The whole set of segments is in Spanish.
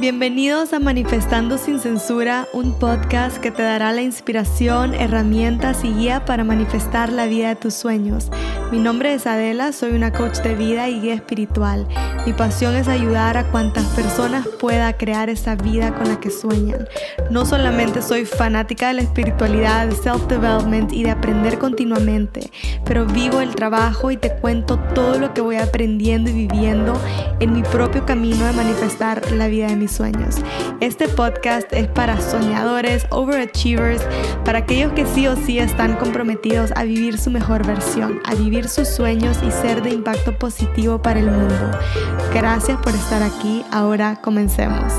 Bienvenidos a Manifestando sin Censura, un podcast que te dará la inspiración, herramientas y guía para manifestar la vida de tus sueños. Mi nombre es Adela, soy una coach de vida y guía espiritual. Mi pasión es ayudar a cuantas personas pueda crear esa vida con la que sueñan. No solamente soy fanática de la espiritualidad, de self-development y de aprender continuamente, pero vivo el trabajo y te cuento todo lo que voy aprendiendo y viviendo en mi propio camino de manifestar la vida de mis sueños. Este podcast es para soñadores, overachievers, para aquellos que sí o sí están comprometidos a vivir su mejor versión, a vivir sus sueños y ser de impacto positivo para el mundo. Gracias por estar aquí. Ahora comencemos.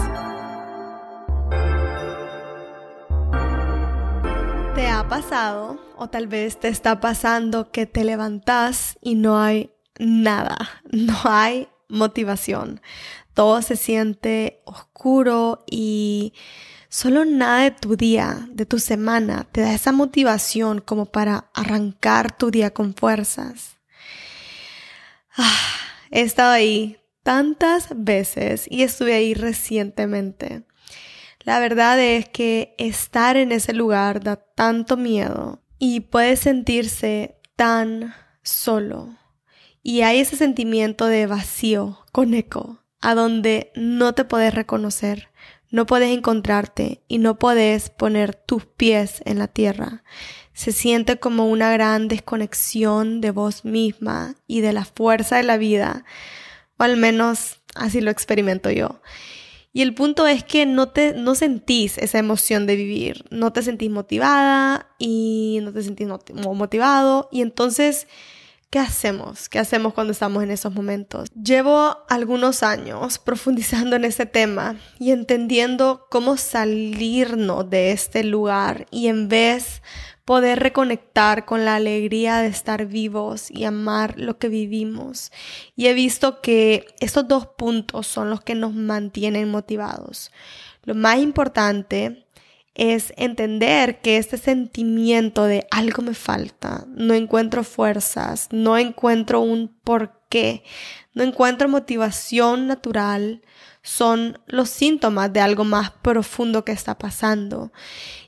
¿Te ha pasado o tal vez te está pasando que te levantas y no hay nada, no hay motivación? todo se siente oscuro y solo nada de tu día, de tu semana, te da esa motivación como para arrancar tu día con fuerzas. Ah, he estado ahí tantas veces y estuve ahí recientemente. La verdad es que estar en ese lugar da tanto miedo y puede sentirse tan solo. Y hay ese sentimiento de vacío con eco a donde no te puedes reconocer, no puedes encontrarte y no puedes poner tus pies en la tierra. Se siente como una gran desconexión de vos misma y de la fuerza de la vida, o al menos así lo experimento yo. Y el punto es que no te no sentís esa emoción de vivir, no te sentís motivada y no te sentís motivado y entonces ¿Qué hacemos? ¿Qué hacemos cuando estamos en esos momentos? Llevo algunos años profundizando en este tema y entendiendo cómo salirnos de este lugar y en vez poder reconectar con la alegría de estar vivos y amar lo que vivimos. Y he visto que estos dos puntos son los que nos mantienen motivados. Lo más importante es entender que este sentimiento de algo me falta, no encuentro fuerzas, no encuentro un porqué, no encuentro motivación natural, son los síntomas de algo más profundo que está pasando.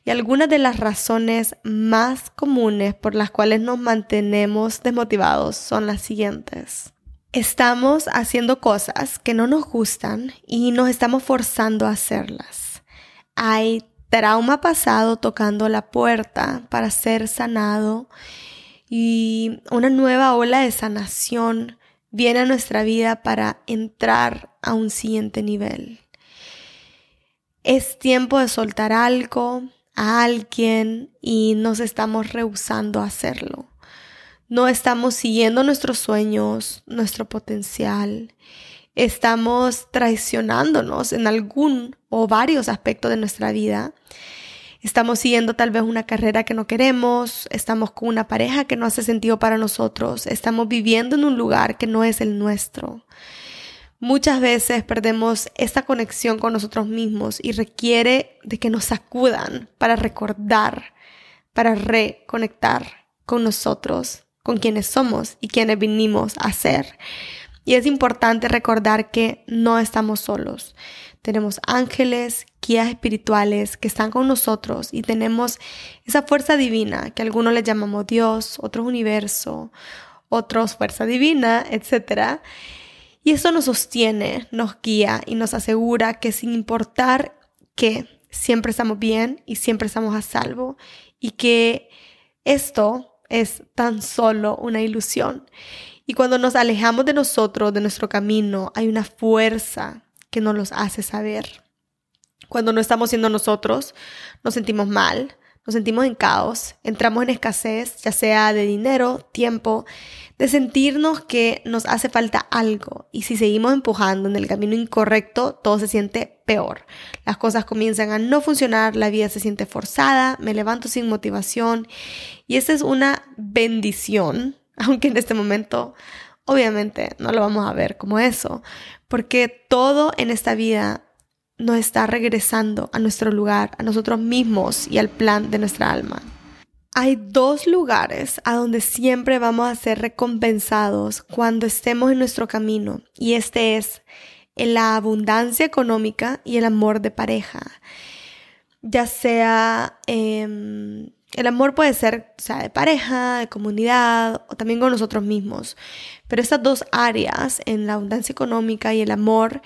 Y algunas de las razones más comunes por las cuales nos mantenemos desmotivados son las siguientes. Estamos haciendo cosas que no nos gustan y nos estamos forzando a hacerlas. Hay trauma pasado tocando la puerta para ser sanado y una nueva ola de sanación viene a nuestra vida para entrar a un siguiente nivel. Es tiempo de soltar algo, a alguien y nos estamos rehusando a hacerlo. No estamos siguiendo nuestros sueños, nuestro potencial estamos traicionándonos en algún o varios aspectos de nuestra vida. Estamos siguiendo tal vez una carrera que no queremos, estamos con una pareja que no hace sentido para nosotros, estamos viviendo en un lugar que no es el nuestro. Muchas veces perdemos esta conexión con nosotros mismos y requiere de que nos sacudan para recordar, para reconectar con nosotros, con quienes somos y quienes vinimos a ser. Y es importante recordar que no estamos solos. Tenemos ángeles, guías espirituales que están con nosotros y tenemos esa fuerza divina que algunos le llamamos Dios, otros universo, otros fuerza divina, etc. Y eso nos sostiene, nos guía y nos asegura que sin importar que siempre estamos bien y siempre estamos a salvo y que esto es tan solo una ilusión y cuando nos alejamos de nosotros, de nuestro camino, hay una fuerza que nos los hace saber. Cuando no estamos siendo nosotros, nos sentimos mal, nos sentimos en caos, entramos en escasez, ya sea de dinero, tiempo, de sentirnos que nos hace falta algo. Y si seguimos empujando en el camino incorrecto, todo se siente peor. Las cosas comienzan a no funcionar, la vida se siente forzada, me levanto sin motivación. Y esa es una bendición aunque en este momento obviamente no lo vamos a ver como eso, porque todo en esta vida nos está regresando a nuestro lugar, a nosotros mismos y al plan de nuestra alma. Hay dos lugares a donde siempre vamos a ser recompensados cuando estemos en nuestro camino y este es en la abundancia económica y el amor de pareja. Ya sea, em, el amor puede ser, sea, de pareja, de comunidad o también con nosotros mismos. Pero estas dos áreas, en la abundancia económica y el amor,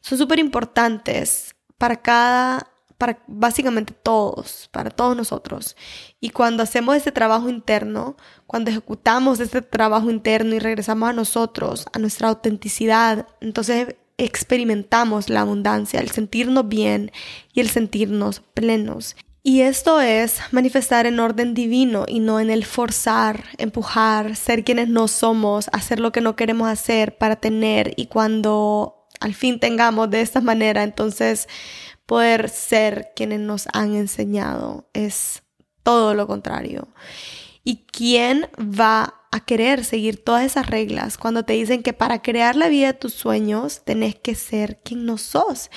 son súper importantes para cada para básicamente todos, para todos nosotros. Y cuando hacemos este trabajo interno, cuando ejecutamos este trabajo interno y regresamos a nosotros, a nuestra autenticidad, entonces experimentamos la abundancia, el sentirnos bien y el sentirnos plenos. Y esto es manifestar en orden divino y no en el forzar, empujar, ser quienes no somos, hacer lo que no queremos hacer para tener y cuando al fin tengamos de esta manera, entonces poder ser quienes nos han enseñado. Es todo lo contrario. ¿Y quién va a querer seguir todas esas reglas cuando te dicen que para crear la vida de tus sueños tenés que ser quien no sos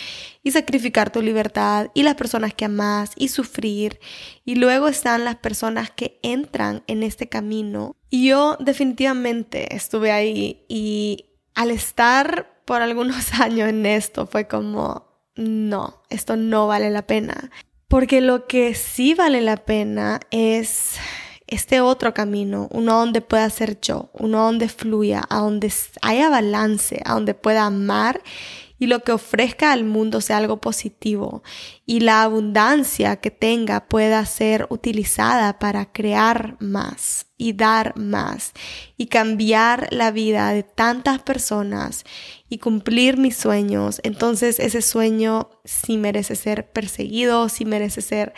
y sacrificar tu libertad y las personas que amas y sufrir? Y luego están las personas que entran en este camino. Y yo definitivamente estuve ahí y al estar por algunos años en esto fue como, no, esto no vale la pena. Porque lo que sí vale la pena es este otro camino, uno donde pueda ser yo, uno donde fluya, a donde haya balance, a donde pueda amar y lo que ofrezca al mundo sea algo positivo y la abundancia que tenga pueda ser utilizada para crear más y dar más y cambiar la vida de tantas personas y cumplir mis sueños, entonces ese sueño sí merece ser perseguido, sí merece ser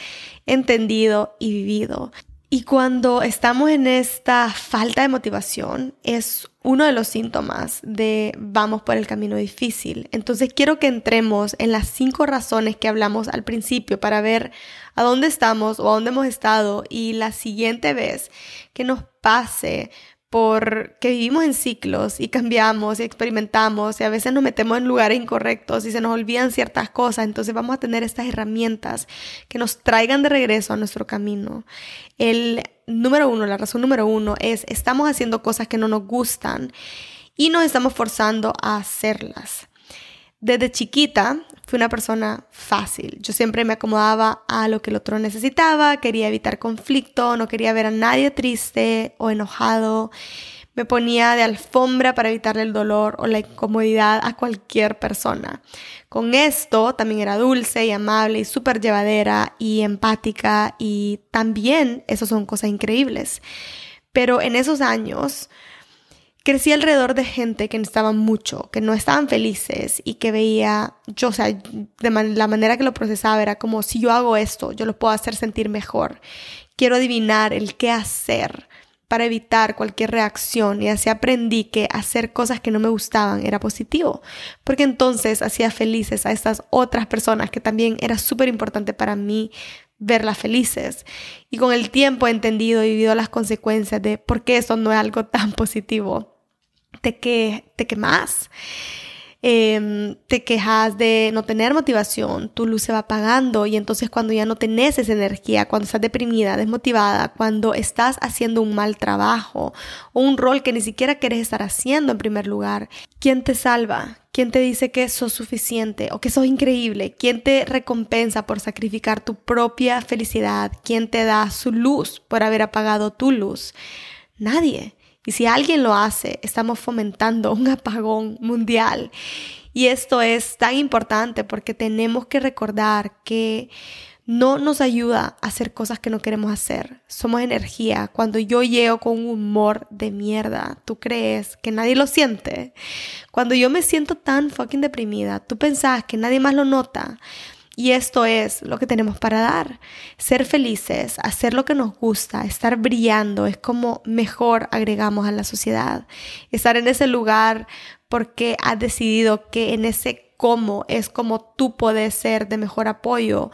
entendido y vivido. Y cuando estamos en esta falta de motivación, es uno de los síntomas de vamos por el camino difícil. Entonces quiero que entremos en las cinco razones que hablamos al principio para ver a dónde estamos o a dónde hemos estado y la siguiente vez que nos pase porque vivimos en ciclos y cambiamos y experimentamos y a veces nos metemos en lugares incorrectos y se nos olvidan ciertas cosas, entonces vamos a tener estas herramientas que nos traigan de regreso a nuestro camino. El número uno, la razón número uno es estamos haciendo cosas que no nos gustan y nos estamos forzando a hacerlas. Desde chiquita fui una persona fácil. Yo siempre me acomodaba a lo que el otro necesitaba, quería evitar conflicto, no quería ver a nadie triste o enojado. Me ponía de alfombra para evitarle el dolor o la incomodidad a cualquier persona. Con esto también era dulce y amable y súper llevadera y empática y también eso son cosas increíbles. Pero en esos años crecí alrededor de gente que necesitaban mucho, que no estaban felices y que veía, yo, o sea, la manera que lo procesaba era como, si yo hago esto, yo lo puedo hacer sentir mejor. Quiero adivinar el qué hacer para evitar cualquier reacción y así aprendí que hacer cosas que no me gustaban era positivo, porque entonces hacía felices a estas otras personas que también era súper importante para mí verlas felices. Y con el tiempo he entendido y vivido las consecuencias de por qué eso no es algo tan positivo te, que, te quemas. Em, te quejas de no tener motivación, tu luz se va apagando y entonces cuando ya no tenés esa energía, cuando estás deprimida, desmotivada, cuando estás haciendo un mal trabajo o un rol que ni siquiera quieres estar haciendo en primer lugar, ¿quién te salva? ¿Quién te dice que sos suficiente o que sos increíble? ¿Quién te recompensa por sacrificar tu propia felicidad? ¿Quién te da su luz por haber apagado tu luz? Nadie. Y si alguien lo hace, estamos fomentando un apagón mundial. Y esto es tan importante porque tenemos que recordar que no nos ayuda a hacer cosas que no queremos hacer. Somos energía. Cuando yo llego con un humor de mierda, ¿tú crees que nadie lo siente? Cuando yo me siento tan fucking deprimida, ¿tú pensás que nadie más lo nota? Y esto es lo que tenemos para dar. Ser felices, hacer lo que nos gusta, estar brillando es como mejor agregamos a la sociedad. Estar en ese lugar porque has decidido que en ese cómo es como tú puedes ser de mejor apoyo.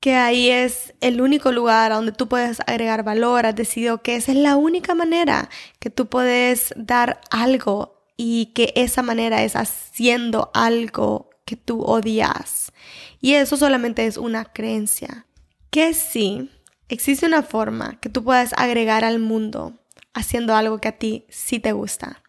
Que ahí es el único lugar donde tú puedes agregar valor. Has decidido que esa es la única manera que tú puedes dar algo y que esa manera es haciendo algo que tú odias. Y eso solamente es una creencia. Que sí, existe una forma que tú puedas agregar al mundo haciendo algo que a ti sí te gusta.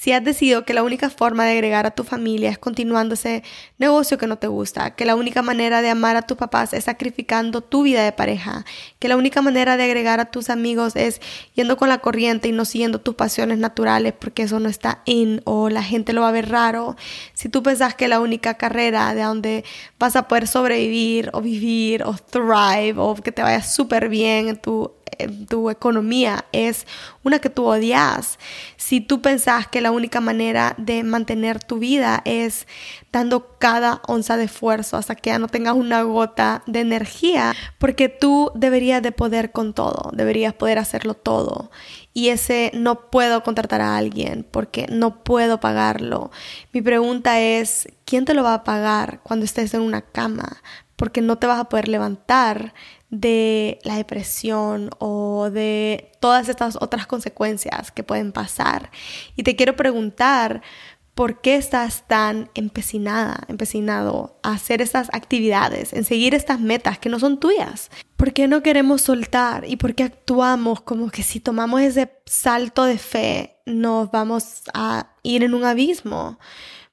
Si has decidido que la única forma de agregar a tu familia es continuando ese negocio que no te gusta, que la única manera de amar a tus papás es sacrificando tu vida de pareja, que la única manera de agregar a tus amigos es yendo con la corriente y no siguiendo tus pasiones naturales porque eso no está in o la gente lo va a ver raro, si tú pensás que la única carrera de donde vas a poder sobrevivir o vivir o thrive o que te vaya súper bien en tu tu economía es una que tú odias, si tú pensás que la única manera de mantener tu vida es dando cada onza de esfuerzo hasta que ya no tengas una gota de energía, porque tú deberías de poder con todo, deberías poder hacerlo todo. Y ese no puedo contratar a alguien porque no puedo pagarlo. Mi pregunta es, ¿quién te lo va a pagar cuando estés en una cama? Porque no te vas a poder levantar de la depresión o de todas estas otras consecuencias que pueden pasar. Y te quiero preguntar, ¿por qué estás tan empecinada, empecinado a hacer estas actividades, en seguir estas metas que no son tuyas? ¿Por qué no queremos soltar y por qué actuamos como que si tomamos ese salto de fe nos vamos a ir en un abismo?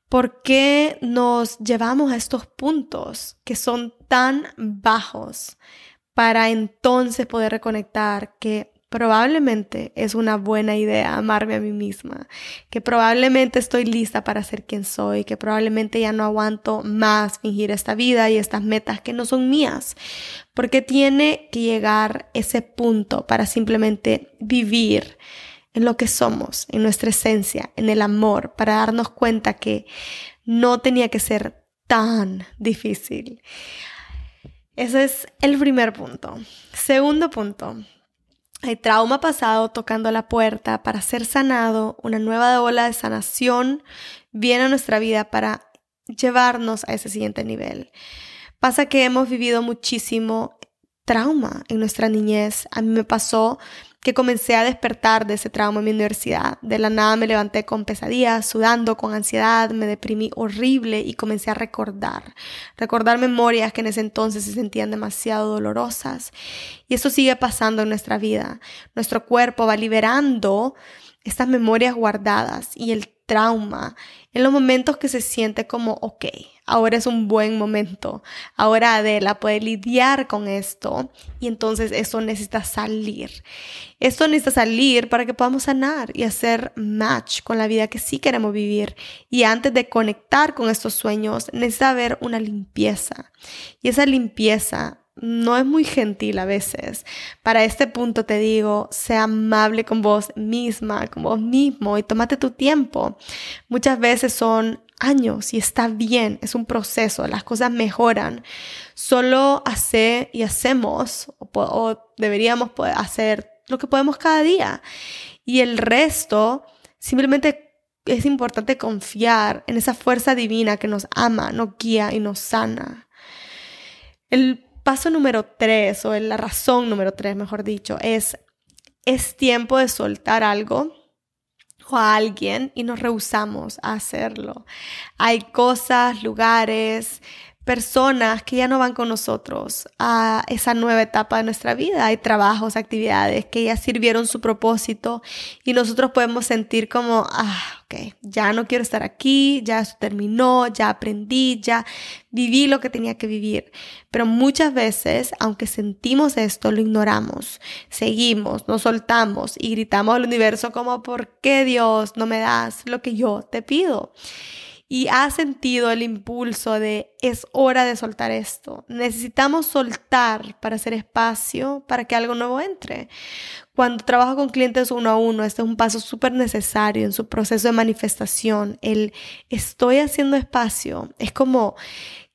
¿Por qué nos llevamos a estos puntos que son tan bajos? Para entonces poder reconectar que probablemente es una buena idea amarme a mí misma, que probablemente estoy lista para ser quien soy, que probablemente ya no aguanto más fingir esta vida y estas metas que no son mías, porque tiene que llegar ese punto para simplemente vivir en lo que somos, en nuestra esencia, en el amor, para darnos cuenta que no tenía que ser tan difícil. Ese es el primer punto. Segundo punto. Hay trauma pasado tocando la puerta para ser sanado. Una nueva ola de sanación viene a nuestra vida para llevarnos a ese siguiente nivel. Pasa que hemos vivido muchísimo trauma en nuestra niñez. A mí me pasó que comencé a despertar de ese trauma en mi universidad. De la nada me levanté con pesadillas, sudando, con ansiedad, me deprimí horrible y comencé a recordar, recordar memorias que en ese entonces se sentían demasiado dolorosas. Y eso sigue pasando en nuestra vida. Nuestro cuerpo va liberando estas memorias guardadas y el trauma, en los momentos que se siente como, ok, ahora es un buen momento, ahora Adela puede lidiar con esto y entonces eso necesita salir. Esto necesita salir para que podamos sanar y hacer match con la vida que sí queremos vivir. Y antes de conectar con estos sueños, necesita haber una limpieza. Y esa limpieza no es muy gentil a veces. Para este punto te digo, sea amable con vos misma, con vos mismo y tómate tu tiempo. Muchas veces son años y está bien, es un proceso, las cosas mejoran. Solo hace y hacemos o, deberíamos hacer lo que podemos cada día. Y el resto, simplemente es importante confiar en esa fuerza divina que nos ama, nos guía y nos sana. El paso número tres, o la razón número tres, mejor dicho, es, es tiempo de soltar algo o a alguien y nos rehusamos a hacerlo. Hay cosas, lugares, personas que ya no van con nosotros a esa nueva etapa de nuestra vida. Hay trabajos, actividades que ya sirvieron su propósito y nosotros podemos sentir como, ah, ok, ya no quiero estar aquí, ya terminó, ya aprendí, ya viví lo que tenía que vivir. Pero muchas veces, aunque sentimos esto, lo ignoramos, seguimos, nos soltamos y gritamos al universo como, ¿por qué Dios no me das lo que yo te pido? Y has sentido el impulso de es hora de soltar esto. Necesitamos soltar para hacer espacio para que algo nuevo entre. Cuando trabajo con clientes uno a uno, este es un paso súper necesario en su proceso de manifestación. El estoy haciendo espacio es como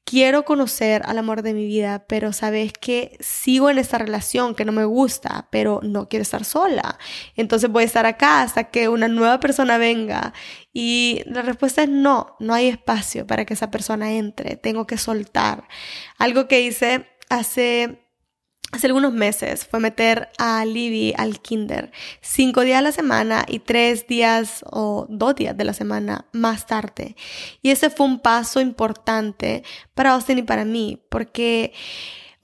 quiero conocer al amor de mi vida, pero sabes que sigo en esta relación que no me gusta, pero no quiero estar sola. Entonces voy a estar acá hasta que una nueva persona venga. Y la respuesta es no, no hay espacio para que esa persona entre, tengo que soltar. Algo que hice hace hace algunos meses fue meter a Libby al kinder cinco días a la semana y tres días o dos días de la semana más tarde. Y ese fue un paso importante para Austin y para mí, porque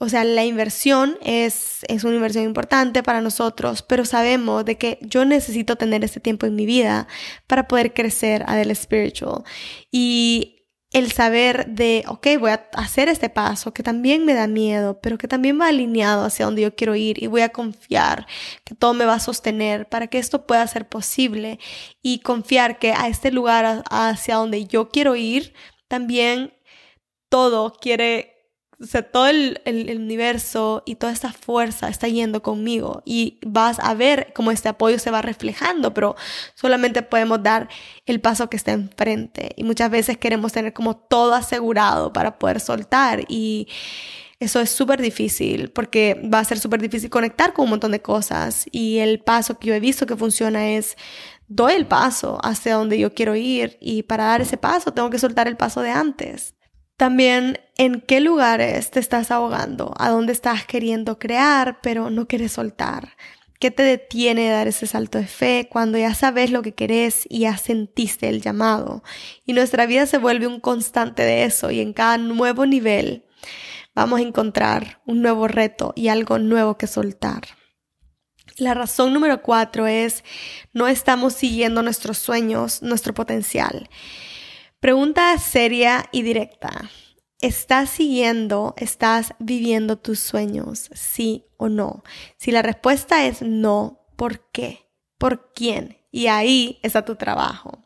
O sea, la inversión es, es una inversión importante para nosotros, pero sabemos de que yo necesito tener este tiempo en mi vida para poder crecer a del spiritual. Y el saber de, ok, voy a hacer este paso que también me da miedo, pero que también va alineado hacia donde yo quiero ir y voy a confiar que todo me va a sostener para que esto pueda ser posible y confiar que a este lugar hacia donde yo quiero ir, también todo quiere o sea, todo el, universo y toda esta fuerza está yendo conmigo y vas a ver cómo este apoyo se va reflejando, pero solamente podemos dar el paso que está enfrente. Y muchas veces queremos tener como todo asegurado para poder soltar y eso es súper difícil porque va a ser súper difícil conectar con un montón de cosas y el paso que yo he visto que funciona es doy el paso hacia donde yo quiero ir y para dar ese paso tengo que soltar el paso de antes. También en qué lugares te estás ahogando, a dónde estás queriendo crear, pero no quieres soltar. ¿Qué te detiene de dar ese salto de fe cuando ya sabes lo que querés y ya sentiste el llamado? Y nuestra vida se vuelve un constante de eso y en cada nuevo nivel vamos a encontrar un nuevo reto y algo nuevo que soltar. La razón número cuatro es no estamos siguiendo nuestros sueños, nuestro potencial. Pregunta seria y directa. ¿Estás siguiendo, estás viviendo tus sueños, sí o no? Si la respuesta es no, ¿por qué? ¿Por quién? Y ahí está tu trabajo.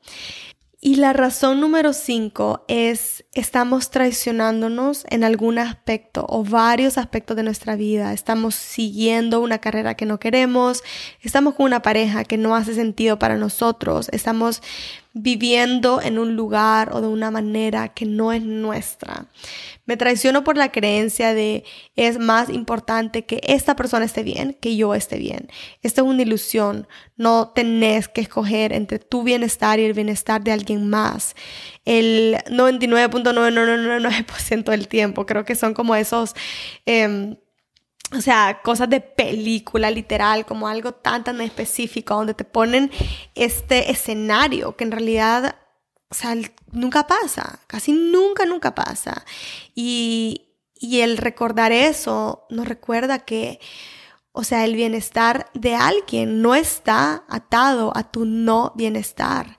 Y la razón número cinco es estamos traicionándonos en algún aspecto o varios aspectos de nuestra vida. Estamos siguiendo una carrera que no queremos, estamos con una pareja que no hace sentido para nosotros, estamos viviendo en un lugar o de una manera que no es nuestra. Me traiciono por la creencia de es más importante que esta persona esté bien que yo esté bien. Esta es una ilusión. No tenés que escoger entre tu bienestar y el bienestar de alguien más. El 99.9999% del tiempo. Creo que son como esos... Em, o sea, cosas de película literal, como algo tan tan específico, donde te ponen este escenario que en realidad, o sea, nunca pasa, casi nunca, nunca pasa. Y, y el recordar eso nos recuerda que, o sea, el bienestar de alguien no está atado a tu no bienestar.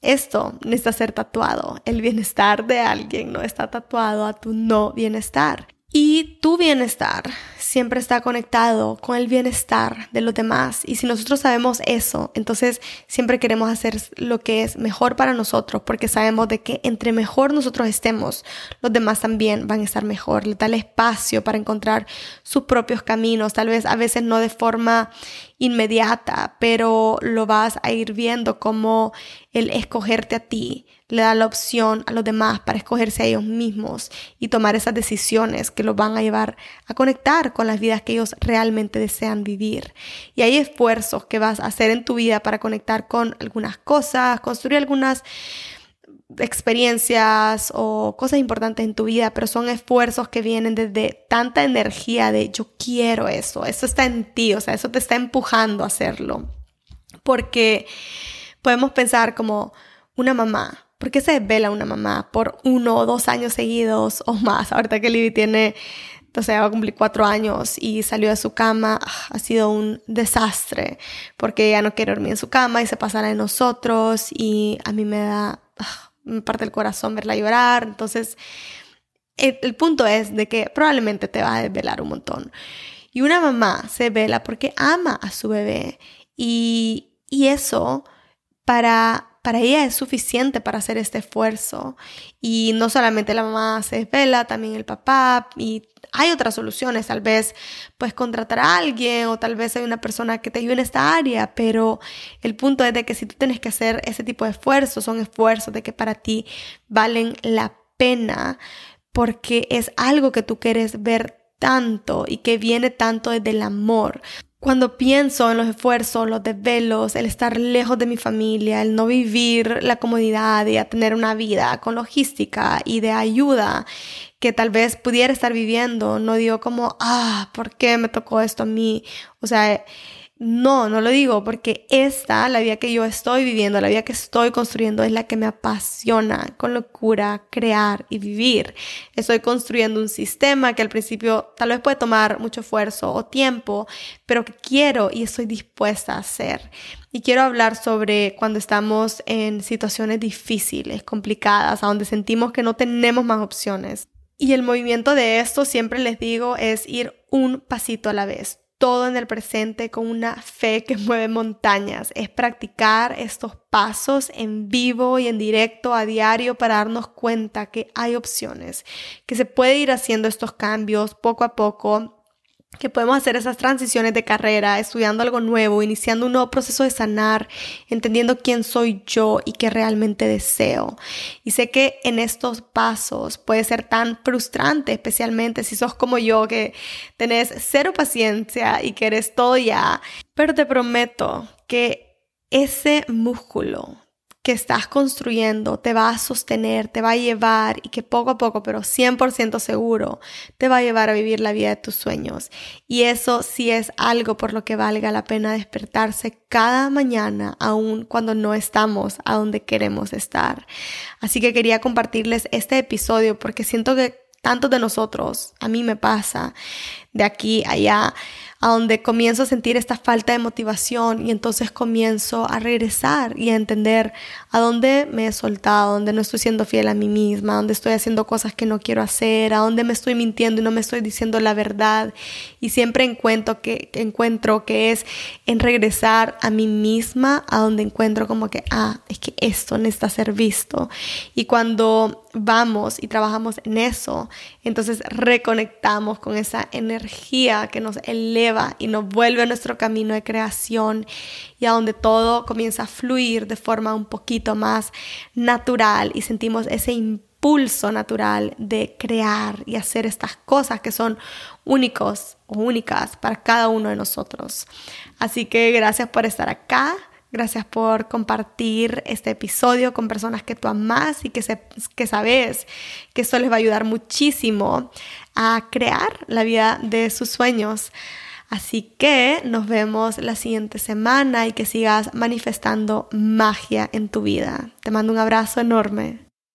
Esto necesita ser tatuado. El bienestar de alguien no está tatuado a tu no bienestar. Y tu bienestar siempre está conectado con el bienestar de los demás. Y si nosotros sabemos eso, entonces siempre queremos hacer lo que es mejor para nosotros, porque sabemos de que entre mejor nosotros estemos, los demás también van a estar mejor. Le da el espacio para encontrar sus propios caminos, tal vez a veces no de forma inmediata, pero lo vas a ir viendo como el escogerte a ti le da la opción a los demás para escogerse a ellos mismos y tomar esas decisiones que los van a llevar a conectar con las vidas que ellos realmente desean vivir. Y hay esfuerzos que vas a hacer en tu vida para conectar con algunas cosas, construir algunas experiencias o cosas importantes en tu vida, pero son esfuerzos que vienen desde tanta energía de yo quiero eso, eso está en ti, o sea, eso te está empujando a hacerlo. Porque podemos pensar como una mamá, ¿por qué se desvela una mamá por uno o dos años seguidos o más? Ahorita que Libby tiene, entonces va a cumplir cuatro años y salió de su cama, ah, ha sido un desastre porque ella no quiere dormir en su cama y se pasa de nosotros y a mí me da, ah, me parte el corazón verla llorar. Entonces, el, punto es de que probablemente te va a desvelar un montón. Y una mamá se vela porque ama a su bebé y, y eso para para ella es suficiente para hacer este esfuerzo. Y no solamente la mamá se desvela, también el papá y hay otras soluciones, tal vez puedes contratar a alguien o tal vez hay una persona que te ayude en esta área, pero el punto es de que si tú tienes que hacer ese tipo de esfuerzos, son esfuerzos de que para ti valen la pena porque es algo que tú quieres ver tanto y que viene tanto desde el amor. Cuando pienso en los esfuerzos, los desvelos, el estar lejos de mi familia, el no vivir la comodidad de tener una vida con logística y de ayuda que tal vez pudiera estar viviendo, no digo como, ah, ¿por qué me tocó esto a mí? O sea, No, no lo digo porque esta, la vida que yo estoy viviendo, la vida que estoy construyendo es la que me apasiona con locura crear y vivir. Estoy construyendo un sistema que al principio tal vez puede tomar mucho esfuerzo o tiempo, pero que quiero y estoy dispuesta a hacer. Y quiero hablar sobre cuando estamos en situaciones difíciles, complicadas, a donde sentimos que no tenemos más opciones. Y el movimiento de esto, siempre les digo, es ir un pasito a la vez todo en el presente con una fe que mueve montañas. Es practicar estos pasos en vivo y en directo a diario para darnos cuenta que hay opciones, que se puede ir haciendo estos cambios poco a poco que podemos hacer esas transiciones de carrera, estudiando algo nuevo, iniciando un nuevo proceso de sanar, entendiendo quién soy yo y qué realmente deseo. Y sé que en estos pasos puede ser tan frustrante, especialmente si sos como yo, que tenés cero paciencia y que eres todo ya, pero te prometo que ese músculo que estás construyendo te va a sostener, te va a llevar y que poco a poco, pero 100% seguro, te va a llevar a vivir la vida de tus sueños. Y eso sí es algo por lo que valga la pena despertarse cada mañana, aun cuando no estamos a donde queremos estar. Así que quería compartirles este episodio porque siento que tantos de nosotros, a mí me pasa, de aquí allá, a donde comienzo a sentir esta falta de motivación y entonces comienzo a regresar y a entender a dónde me he soltado, dónde no estoy siendo fiel a mí misma, dónde estoy haciendo cosas que no quiero hacer, a dónde me estoy mintiendo y no me estoy diciendo la verdad. Y siempre encuentro que, encuentro que es en regresar a mí misma, a donde encuentro como que, ah, es que esto necesita ser visto. Y cuando vamos y trabajamos en eso, entonces reconectamos con esa energía que nos eleva y nos vuelve a nuestro camino de creación y a donde todo comienza a fluir de forma un poquito más natural y sentimos ese impulso natural de crear y hacer estas cosas que son únicos o únicas para cada uno de nosotros. Así que gracias por estar acá. Gracias por compartir este episodio con personas que tú amas y que, que sabes que esto les va a ayudar muchísimo a crear la vida de sus sueños. Así que nos vemos la siguiente semana y que sigas manifestando magia en tu vida. Te mando un abrazo enorme.